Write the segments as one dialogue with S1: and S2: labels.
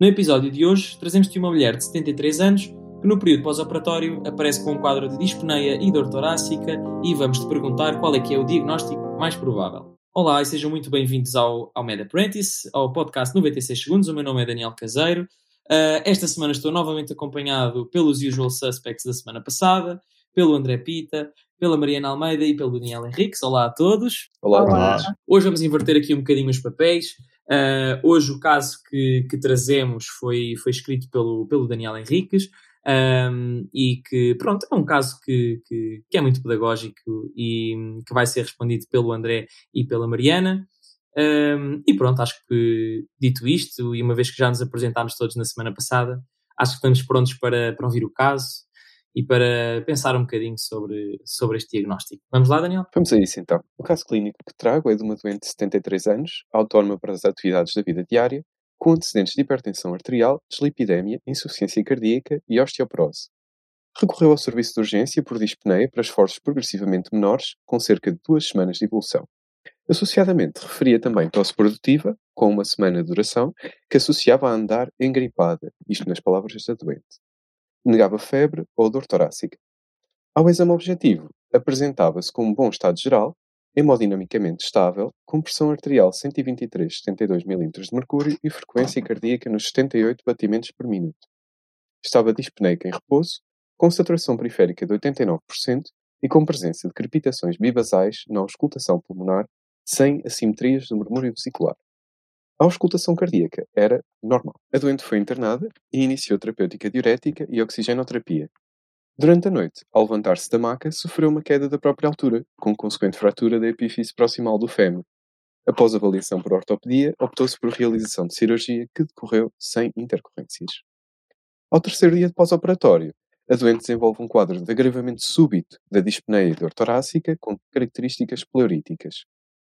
S1: No episódio de hoje, trazemos-te uma mulher de 73 anos que, no período pós-operatório, aparece com um quadro de dispneia e dor torácica e vamos-te perguntar qual é que é o diagnóstico mais provável. Olá e sejam muito bem-vindos ao, ao Med Apprentice, ao podcast 96 Segundos. O meu nome é Daniel Caseiro. Uh, esta semana estou novamente acompanhado pelos usual suspects da semana passada, pelo André Pita, pela Mariana Almeida e pelo Daniel Henriques. Olá a todos.
S2: Olá. Olá.
S1: Hoje vamos inverter aqui um bocadinho os papéis. Uh, hoje o caso que, que, trazemos foi, foi escrito pelo, pelo Daniel Henriques um, e que, pronto, é um caso que, que, que, é muito pedagógico e que vai ser respondido pelo André e pela Mariana. Um, e pronto, acho que dito isto, e uma vez que já nos apresentámos todos na semana passada, acho que estamos prontos para, para ouvir o caso e para pensar um bocadinho sobre, sobre este diagnóstico. Vamos lá, Daniel?
S2: Vamos a isso então. O caso clínico que trago é de uma doente de 73 anos, autónoma para as atividades da vida diária, com antecedentes de hipertensão arterial, deslipidemia, insuficiência cardíaca e osteoporose. Recorreu ao serviço de urgência por dispneia para esforços progressivamente menores, com cerca de duas semanas de evolução. Associadamente, referia também tosse produtiva, com uma semana de duração, que associava a andar engripada, isto nas palavras da doente. Negava febre ou dor torácica. Ao exame objetivo, apresentava-se com um bom estado geral, hemodinamicamente estável, com pressão arterial 123-72 mm de mercúrio e frequência cardíaca nos 78 batimentos por minuto. Estava dispneica em repouso, com saturação periférica de 89% e com presença de crepitações bibasais na auscultação pulmonar sem assimetrias do murmúrio vesicular. A auscultação cardíaca era normal. A doente foi internada e iniciou terapêutica diurética e oxigenoterapia. Durante a noite, ao levantar-se da maca, sofreu uma queda da própria altura, com consequente fratura da epífise proximal do fémur. Após avaliação por ortopedia, optou-se por realização de cirurgia que decorreu sem intercorrências. Ao terceiro dia de pós-operatório, a doente desenvolve um quadro de agravamento súbito da dispneia dor torácica com características pleuríticas.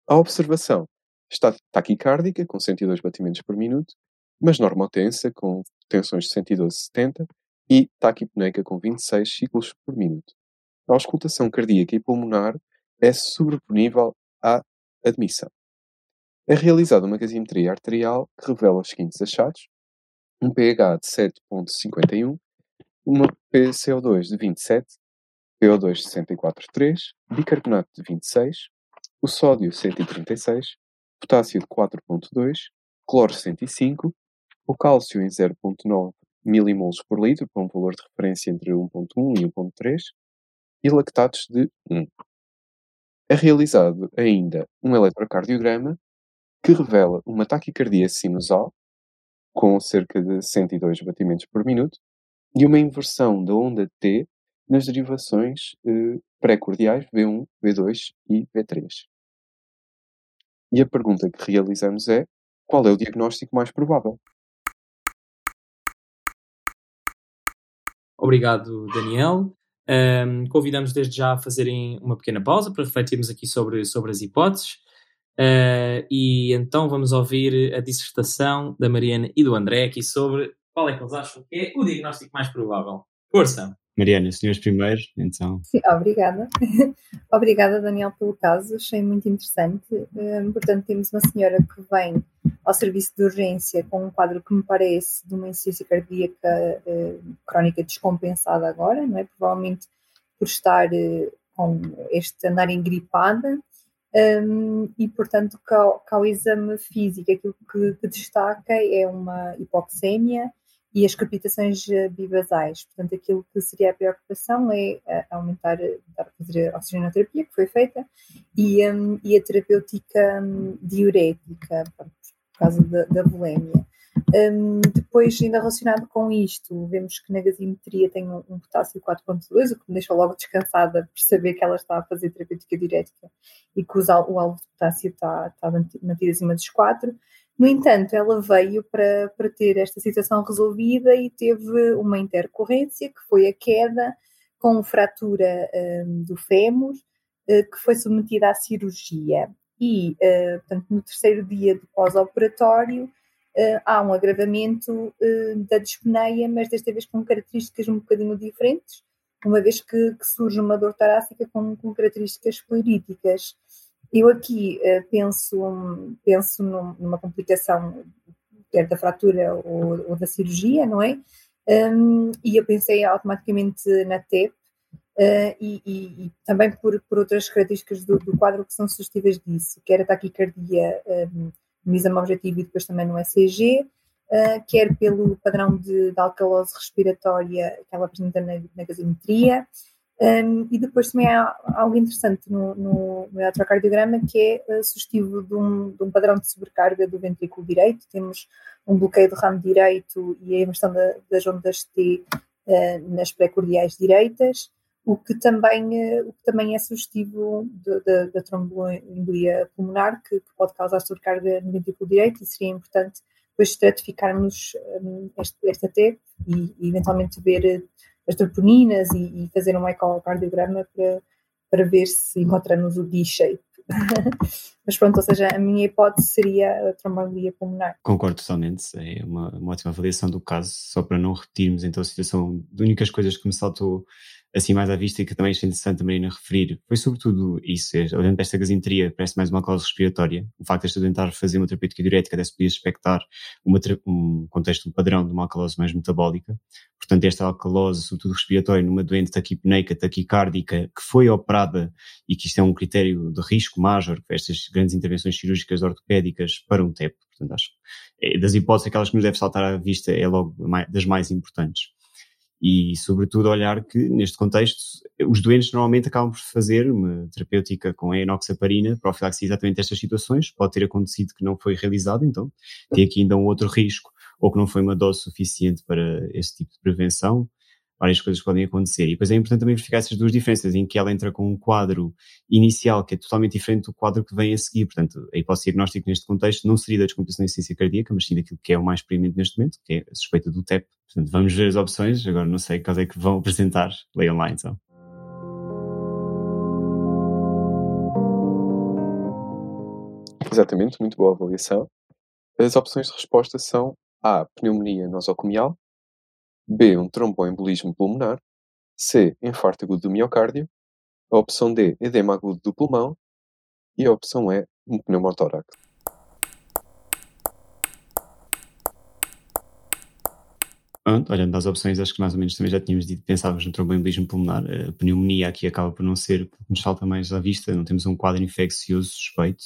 S2: A observação está taquicárdica, com 102 batimentos por minuto, mas normotensa, com tensões de 112-70, e taquipneica, com 26 ciclos por minuto. A auscultação cardíaca e pulmonar é sobreponível à admissão. É realizada uma gasometria arterial que revela os seguintes achados: um pH de 7,51, uma PCO2 de 27, PO2 de 64,3, bicarbonato de 26, o sódio 136, potássio de 4.2, cloro 105, o cálcio em 0.9 milimoles por litro, para um valor de referência entre 1.1 e 1.3, e lactatos de 1. É realizado ainda um eletrocardiograma que revela uma taquicardia sinusal, com cerca de 102 batimentos por minuto, e uma inversão da onda T nas derivações eh, pré-cordiais V1, V2 e V3. E a pergunta que realizamos é: qual é o diagnóstico mais provável?
S1: Obrigado, Daniel. Um, convidamos desde já a fazerem uma pequena pausa para refletirmos aqui sobre, sobre as hipóteses. Uh, e então vamos ouvir a dissertação da Mariana e do André aqui sobre qual é que eles acham que é o diagnóstico mais provável. Força!
S3: Mariana, senhores primeiro, então.
S4: Sim, obrigada. obrigada, Daniel, pelo caso, achei muito interessante. Um, portanto, temos uma senhora que vem ao serviço de urgência com um quadro que me parece de uma insuficiência cardíaca uh, crónica descompensada agora, não é? Provavelmente por estar uh, com este andar engripada. Um, e, portanto, cá, cá o exame físico, aquilo que, que destaca é uma hipoxémia, e as captações eh, bibasais. Portanto, aquilo que seria a preocupação é eh, aumentar, fazer a oxigenoterapia, que foi feita, e, um, e a terapêutica um, diurética, por causa da, da. Um, depois, ainda relacionado com isto, vemos que na gasimetria tem um, um potássio 4.2, o que me deixa logo descansada por saber que ela está a fazer terapêutica diurética e que o alvo de potássio está, está mantido acima dos 4. No entanto, ela veio para, para ter esta situação resolvida e teve uma intercorrência, que foi a queda com fratura um, do fémur, uh, que foi submetida à cirurgia. E, uh, portanto, no terceiro dia de pós-operatório, uh, há um agravamento da dispneia, mas desta vez com características um bocadinho diferentes, uma vez que, que surge uma dor torácica com, com características pleuríticas. Eu aqui uh, penso, penso num, numa complicação quer da fratura ou, ou da cirurgia, não é? Um, e eu pensei automaticamente na TEP uh, e, e, e, também por, por outras características do, do, quadro que são sugestivas disso, quer a taquicardia um, no exame objetivo e depois também no ECG, uh, quer pelo padrão de, de, alcalose respiratória que ela apresenta na, na gasometria, um, e depois também há algo interessante no, no, no eletrocardiograma que é uh, sugestivo de um, de um, padrão de sobrecarga do ventrículo direito. Temos um bloqueio do ramo direito e a inversão da, das ondas T uh, nas precordiais direitas, o que também, uh, o que também é sugestivo da tromboembolia pulmonar, que, que, pode causar sobrecarga no ventrículo direito, e seria importante depois estratificarmos um, este, esta T e, e eventualmente ver as troponinas e, e fazer um ecocardiograma para, para ver se encontramos o D-shape. Mas pronto, ou seja, a minha hipótese seria a tromboembolia pulmonar.
S3: Concordo totalmente, é uma, uma ótima avaliação do caso, só para não repetirmos então a situação, de únicas coisas que me saltou assim mais à vista e que também achei interessante a referir, foi sobretudo isso, é, olhando para esta gasinteria, parece mais uma causa respiratória, o facto de esta tentar fazer uma terapêutica diurética até se podia expectar uma, um contexto padrão de uma alcalose mais metabólica, portanto esta alcalose, sobretudo respiratória, numa doente taquipneica, taquicárdica, que foi operada e que isto é um critério de risco major estas grandes intervenções cirúrgicas ortopédicas para um TEP, portanto acho que das hipóteses aquelas que nos deve saltar à vista é logo das mais importantes e, sobretudo, olhar que, neste contexto, os doentes normalmente acabam por fazer uma terapêutica com a enoxaparina, profilaxia exatamente estas situações. Pode ter acontecido que não foi realizado, então tem aqui ainda um outro risco, ou que não foi uma dose suficiente para este tipo de prevenção várias coisas podem acontecer. E depois é importante também verificar essas duas diferenças, em que ela entra com um quadro inicial que é totalmente diferente do quadro que vem a seguir. Portanto, a hipótese diagnóstica neste contexto não seria da descompensação da insuficiência cardíaca, mas sim daquilo que é o mais experimento neste momento, que é a suspeita do TEP. Portanto, vamos ver as opções. Agora não sei quais é que vão apresentar. Leiam lá então.
S2: Exatamente, muito boa avaliação. As opções de resposta são A. Pneumonia nosocomial, B. Um tromboembolismo pulmonar. C. Infarto agudo do miocárdio. A opção D. Edema agudo do pulmão. E a opção E. Um pneumotórax.
S3: Olhando as opções, acho que mais ou menos também já tínhamos dito, pensávamos no tromboembolismo pulmonar. A pneumonia aqui acaba por não ser nos salta mais à vista, não temos um quadro infeccioso suspeito.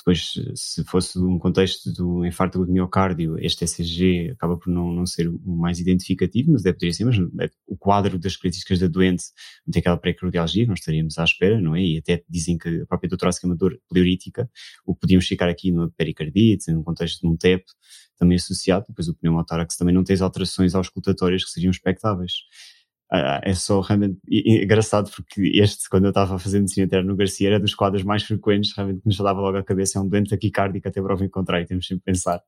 S3: Depois, se fosse um contexto do infarto do miocárdio, este ECG acaba por não, não ser o mais identificativo, mas deve ter ser, mas é, o quadro das características da doente não tem aquela pré-cardialgia, nós estaríamos à espera, não é? E até dizem que a própria doutorácica é uma dor pleurítica, o que podíamos ficar aqui numa pericardite, num contexto de um TEP, também associado, depois o pneumotórax também não tem as alterações auscultatórias que seriam expectáveis. Uh, é só realmente engraçado porque este, quando eu estava fazendo medicina interna no Garcia, era dos quadros mais frequentes, realmente que nos dava logo a cabeça, é um doente taquicárdico até prova em contrário, temos sempre a pensar.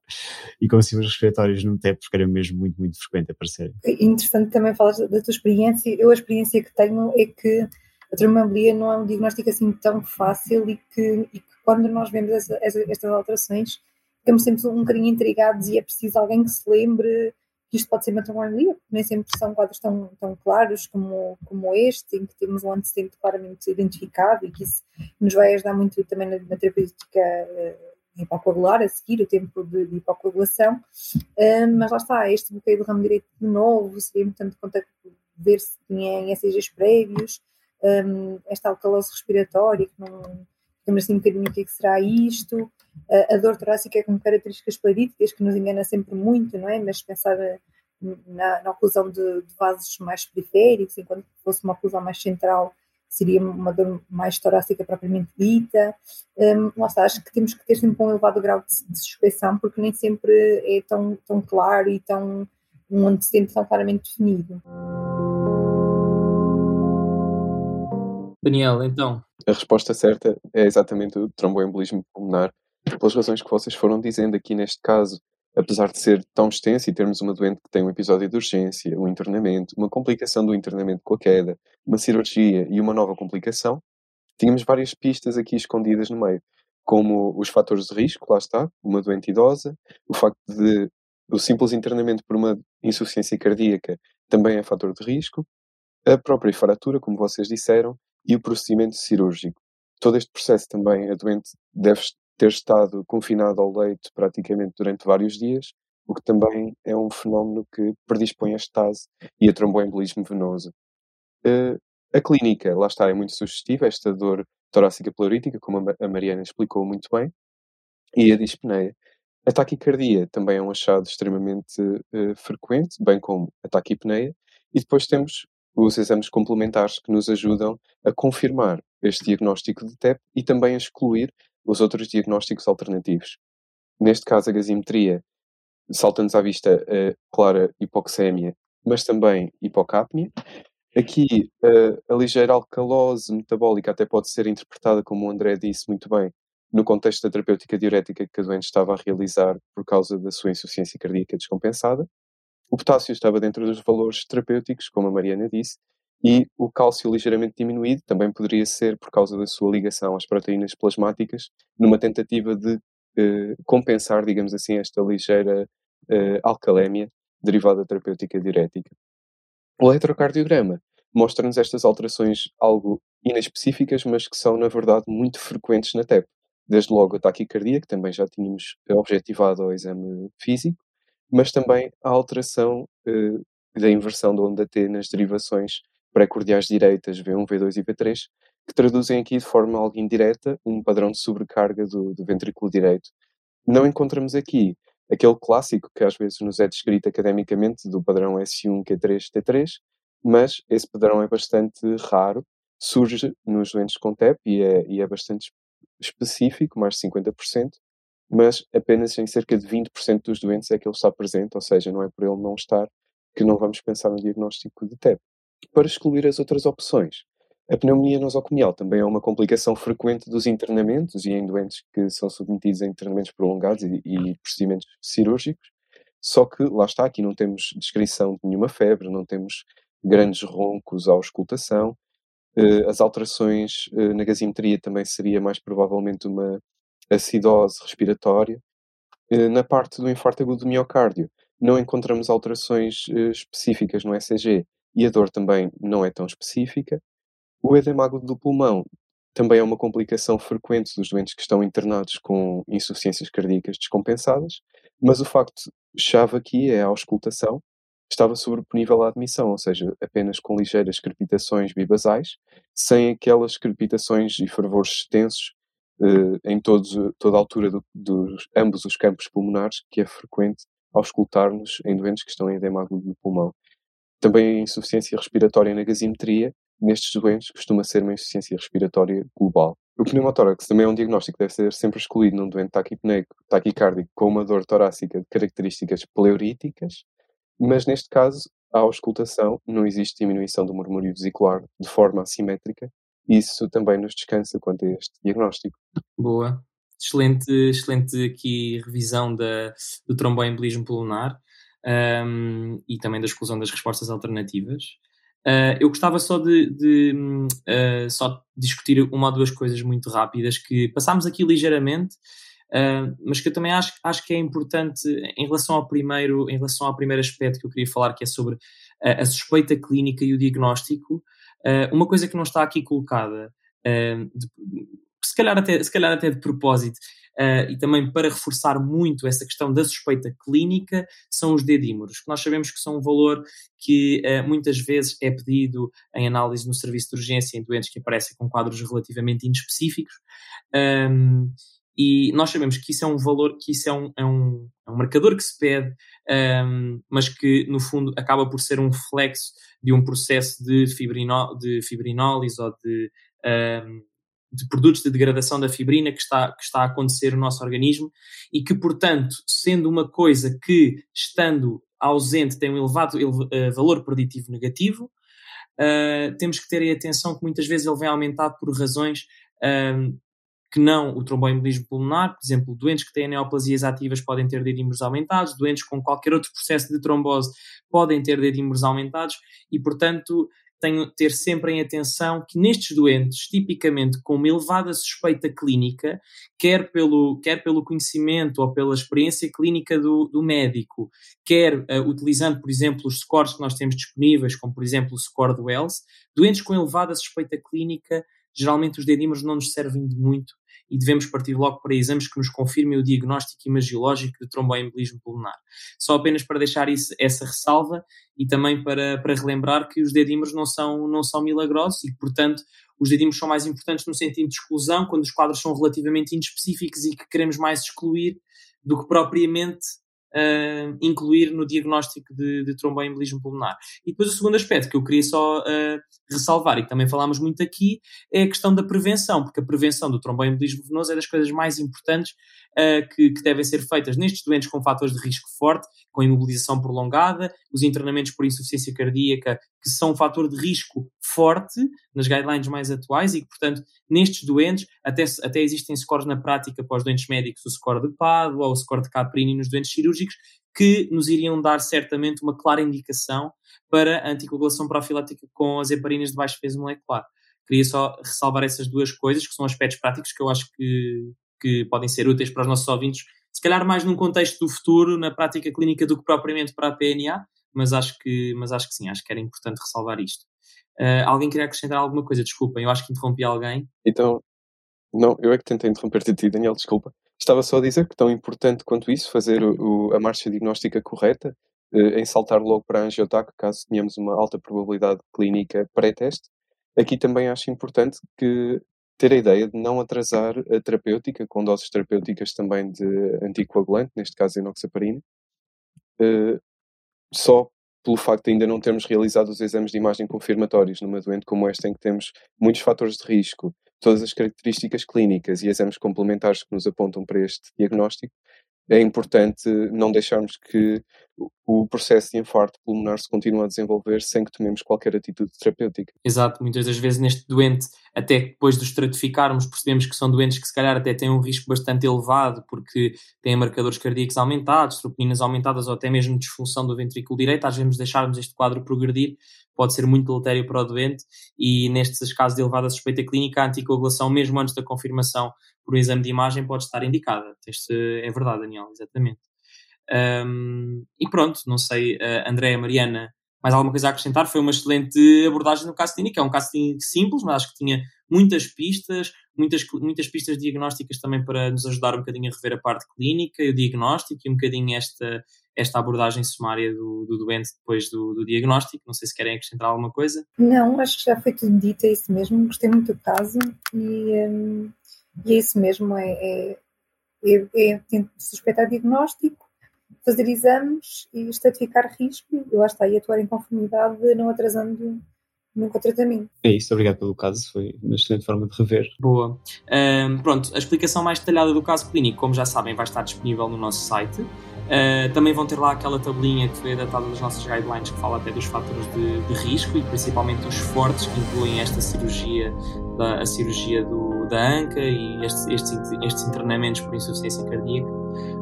S3: E com sintomas respiratórios no TEP, porque era mesmo muito, muito frequente aparecer.
S4: É interessante também falar da tua experiência. Eu, a experiência que tenho é que a tromboembolia não é um diagnóstico assim tão fácil e que, e que quando nós vemos essa, essa, estas alterações, ficamos sempre um bocadinho intrigados e é preciso alguém que se lembre que isto pode ser uma tromboembolia, nem sempre são quadros tão, tão claros como, como este, em que temos um antecedente claramente identificado e que isso nos vai ajudar muito também na, na terapêutica uh, hipocoagular, a seguir o tempo de, de hipocoagulação, uh, mas lá está, este bloqueio do ramo direito de novo, seria importante ver se tinha ECGs prévios, um, esta alcalose respiratória, que não temos assim um bocadinho o que, é que será isto, a dor torácica é com características plaríticas que nos engana sempre muito, não é? Mas pensar eh, na, na oclusão de, de, vasos mais periféricos, enquanto fosse uma oclusão mais central, seria uma dor mais torácica propriamente dita. Um, está, acho que temos que ter sempre um elevado grau de, de suspeição, porque nem sempre é tão, tão claro e tão um antecedente tão claramente definido.
S1: Daniel, então.
S2: A resposta certa é exatamente o tromboembolismo pulmonar pelas razões que vocês foram dizendo aqui neste caso, apesar de ser tão extenso e termos uma doente que tem um episódio de urgência, um internamento, uma complicação do internamento com a queda, uma cirurgia e uma nova complicação, tínhamos várias pistas aqui escondidas no meio, como os fatores de risco, lá está, uma doente idosa, o facto de o simples internamento por uma insuficiência cardíaca também é fator de risco, a própria fratura, como vocês disseram, e o procedimento cirúrgico todo este processo também a doente deve ter estado confinado ao leito praticamente durante vários dias, o que também é um fenómeno que predispõe a estase e a tromboembolismo venoso. Uh, a clínica, lá está, é muito sugestiva, esta dor torácica pleurítica, como a Mariana explicou muito bem, e a dispneia. A taquicardia também é um achado extremamente uh, frequente, bem como a taquipneia, e depois temos os exames complementares que nos ajudam a confirmar este diagnóstico de TEP e também a excluir os outros diagnósticos alternativos. Neste caso, a gazimetria salta-nos à vista a clara hipoxémia, mas também hipocapnia. Aqui, a, a ligeira alcalose metabólica até pode ser interpretada, como o André disse muito bem, no contexto da terapêutica diurética que a doente estava a realizar por causa da sua insuficiência cardíaca descompensada. O potássio estava dentro dos valores terapêuticos, como a Mariana disse, e o cálcio ligeiramente diminuído também poderia ser por causa da sua ligação às proteínas plasmáticas, numa tentativa de eh, compensar, digamos assim, esta ligeira eh, alcalémia derivada da terapêutica diurética. O eletrocardiograma mostra-nos estas alterações algo inespecíficas, mas que são, na verdade, muito frequentes na TEP. Desde logo a taquicardia, que também já tínhamos objetivado ao exame físico, mas também a alteração eh, da inversão da onda T nas derivações pré-cordiais direitas V1, V2 e V3, que traduzem aqui de forma algo indireta um padrão de sobrecarga do, do ventrículo direito. Não encontramos aqui aquele clássico que às vezes nos é descrito academicamente do padrão S1, Q3, T3, mas esse padrão é bastante raro, surge nos doentes com TEP e é, e é bastante específico, mais de 50%, mas apenas em cerca de 20% dos doentes é que ele está presente, ou seja, não é por ele não estar que não vamos pensar no diagnóstico de TEP. Para excluir as outras opções, a pneumonia nosocomial também é uma complicação frequente dos internamentos e em doentes que são submetidos a internamentos prolongados e, e procedimentos cirúrgicos, só que lá está, aqui não temos descrição de nenhuma febre, não temos grandes roncos à auscultação, eh, as alterações eh, na gasimetria também seria mais provavelmente uma acidose respiratória. Eh, na parte do infarto agudo do miocárdio, não encontramos alterações eh, específicas no ECG e a dor também não é tão específica. O edema agudo do pulmão também é uma complicação frequente dos doentes que estão internados com insuficiências cardíacas descompensadas, mas o facto chave aqui é a auscultação, estava sobreponível à admissão, ou seja, apenas com ligeiras crepitações bibasais, sem aquelas crepitações e fervores extensos em todos, toda a altura do, dos ambos os campos pulmonares, que é frequente auscultar-nos em doentes que estão em edema agudo do pulmão. Também a insuficiência respiratória na gasimetria, nestes doentes, costuma ser uma insuficiência respiratória global. O pneumotórax também é um diagnóstico que deve ser sempre escolhido num doente taquipneico, taquicárdico com uma dor torácica de características pleuríticas, mas neste caso, à auscultação, não existe diminuição do murmúrio vesicular de forma assimétrica isso também nos descansa quanto a este diagnóstico.
S1: Boa. Excelente, excelente aqui revisão da, do tromboembolismo pulmonar um, e também da exclusão das respostas alternativas. Uh, eu gostava só de, de uh, só discutir uma ou duas coisas muito rápidas que passámos aqui ligeiramente, uh, mas que eu também acho, acho que é importante em relação ao primeiro, em relação ao primeiro aspecto que eu queria falar, que é sobre a suspeita clínica e o diagnóstico. Uh, uma coisa que não está aqui colocada, uh, de, se, calhar até, se calhar até de propósito, uh, e também para reforçar muito essa questão da suspeita clínica, são os dedímeros, que nós sabemos que são um valor que muitas vezes é pedido em análise no serviço de urgência em doentes que aparecem com quadros relativamente inespecíficos. Um, e nós sabemos que isso é um valor, que isso é um, é um, é um marcador que se pede, um, mas que no fundo acaba por ser um reflexo de um processo de, fibrino, de fibrinólise ou de, de produtos de degradação da fibrina que está, que está a acontecer no nosso organismo e que, portanto, sendo uma coisa que, estando ausente, tem um elevado uh, valor preditivo negativo, uh, temos que ter atenção que muitas vezes ele vem aumentado por razões um, que não o tromboembolismo pulmonar, por exemplo, doentes que têm neoplasias ativas podem ter dedímeros aumentados, doentes com qualquer outro processo de trombose podem ter dedímeros aumentados e, portanto, tenho ter sempre em atenção que nestes doentes, tipicamente com uma elevada suspeita clínica, quer pelo, quer pelo conhecimento ou pela experiência clínica do, do médico, quer uh, utilizando, por exemplo, os scores que nós temos disponíveis, como por exemplo o score do Wells, doentes com elevada suspeita clínica, geralmente os dedímeros não nos servem de muito e devemos partir logo para exames que nos confirmem o diagnóstico imagiológico de tromboembolismo pulmonar. Só apenas para deixar isso, essa ressalva e também para, para relembrar que os dedímeros não são, não são milagrosos e portanto, os dedímeros são mais importantes no sentido de exclusão, quando os quadros são relativamente inespecíficos e que queremos mais excluir do que propriamente uh, incluir no diagnóstico de, de tromboembolismo pulmonar. E depois o segundo aspecto que eu queria só uh, ressalvar e que também falámos muito aqui é a questão da prevenção, porque a prevenção do tromboembolismo venoso é das coisas mais importantes uh, que, que, devem ser feitas nestes doentes com fatores de risco forte, com imobilização prolongada, os internamentos por insuficiência cardíaca, que são um fator de risco forte nas guidelines mais atuais e que, portanto, nestes doentes, até, até existem scores na prática para os doentes médicos, o score de Padua ou o score de Caprini nos doentes cirúrgicos, que nos iriam dar certamente uma clara indicação para a anticoagulação profilática com as heparinas de baixo peso molecular. Queria só ressalvar essas duas coisas, que são aspectos práticos que eu acho que, que podem ser úteis para os nossos ouvintes, se calhar mais num contexto do futuro, na prática clínica, do que propriamente para a PNA, mas acho que, mas acho que sim, acho que era importante ressalvar isto. Uh, alguém queria acrescentar alguma coisa? Desculpem, eu acho que interrompi alguém.
S2: Então, não, eu é que tentei interromper-te a ti, Daniel, desculpa. Estava só a dizer que tão importante quanto isso, fazer o, o, a marcha diagnóstica correta, uh, em saltar logo para a angiotac, caso tenhamos uma alta probabilidade clínica pré-teste. Aqui também acho importante que ter a ideia de não atrasar a terapêutica, com doses terapêuticas também de anticoagulante, neste caso enoxaparina, uh, só pelo facto de ainda não termos realizado os exames de imagem confirmatórios numa doente como esta, em que temos muitos fatores de risco, todas as características clínicas e exames complementares que nos apontam para este diagnóstico, é importante não deixarmos que o processo de infarto pulmonar se continue a desenvolver sem que tomemos qualquer atitude terapêutica.
S1: Exato, muitas das vezes neste doente, até depois de estratificarmos, percebemos que são doentes que se calhar até têm um risco bastante elevado porque têm marcadores cardíacos aumentados, troponinas aumentadas ou até mesmo disfunção do ventrículo direito, às vezes deixarmos este quadro progredir pode ser muito deletério para o doente e nestes casos de elevada suspeita clínica, a anticoagulação, mesmo antes da confirmação por um exame de imagem, pode estar indicada. É verdade, Daniel, exatamente. Um, e pronto, não sei, uh, Andréa, Mariana, mais alguma coisa a acrescentar? Foi uma excelente abordagem no caso clínico. É um caso simples, mas acho que tinha muitas pistas, muitas, muitas pistas diagnósticas também para nos ajudar um bocadinho a rever a parte clínica, o diagnóstico e um bocadinho esta, esta abordagem sumária do, do doente depois do, do, diagnóstico. Não sei se querem acrescentar alguma coisa.
S4: Não, acho que já foi tudo dito, é isso mesmo. Gostei muito do caso e, um, e é isso mesmo. É, é, é, é suspeitar diagnóstico, fazer exames e estratificar risco e lá está, e atuar em conformidade, não atrasando nunca o tratamento.
S3: É isso, obrigado pelo caso, foi uma excelente forma de rever.
S1: Boa. Um, pronto, a explicação mais detalhada do caso clínico, como já sabem, vai estar disponível no nosso site. Uh, também vão ter lá aquela tabelinha que foi adaptada das nossas guidelines que fala até dos fatores de, de risco e principalmente os fortes que incluem esta cirurgia, da, a cirurgia do, da anca e estes, estes, estes internamentos por insuficiência cardíaca.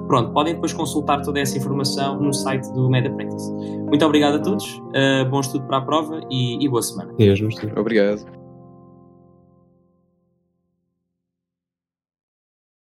S1: Pronto, podem depois consultar toda essa informação no site do MedApprentice. Muito obrigado a todos, uh, bom estudo para a prova e, e boa semana.
S3: Deus,
S2: Obrigado.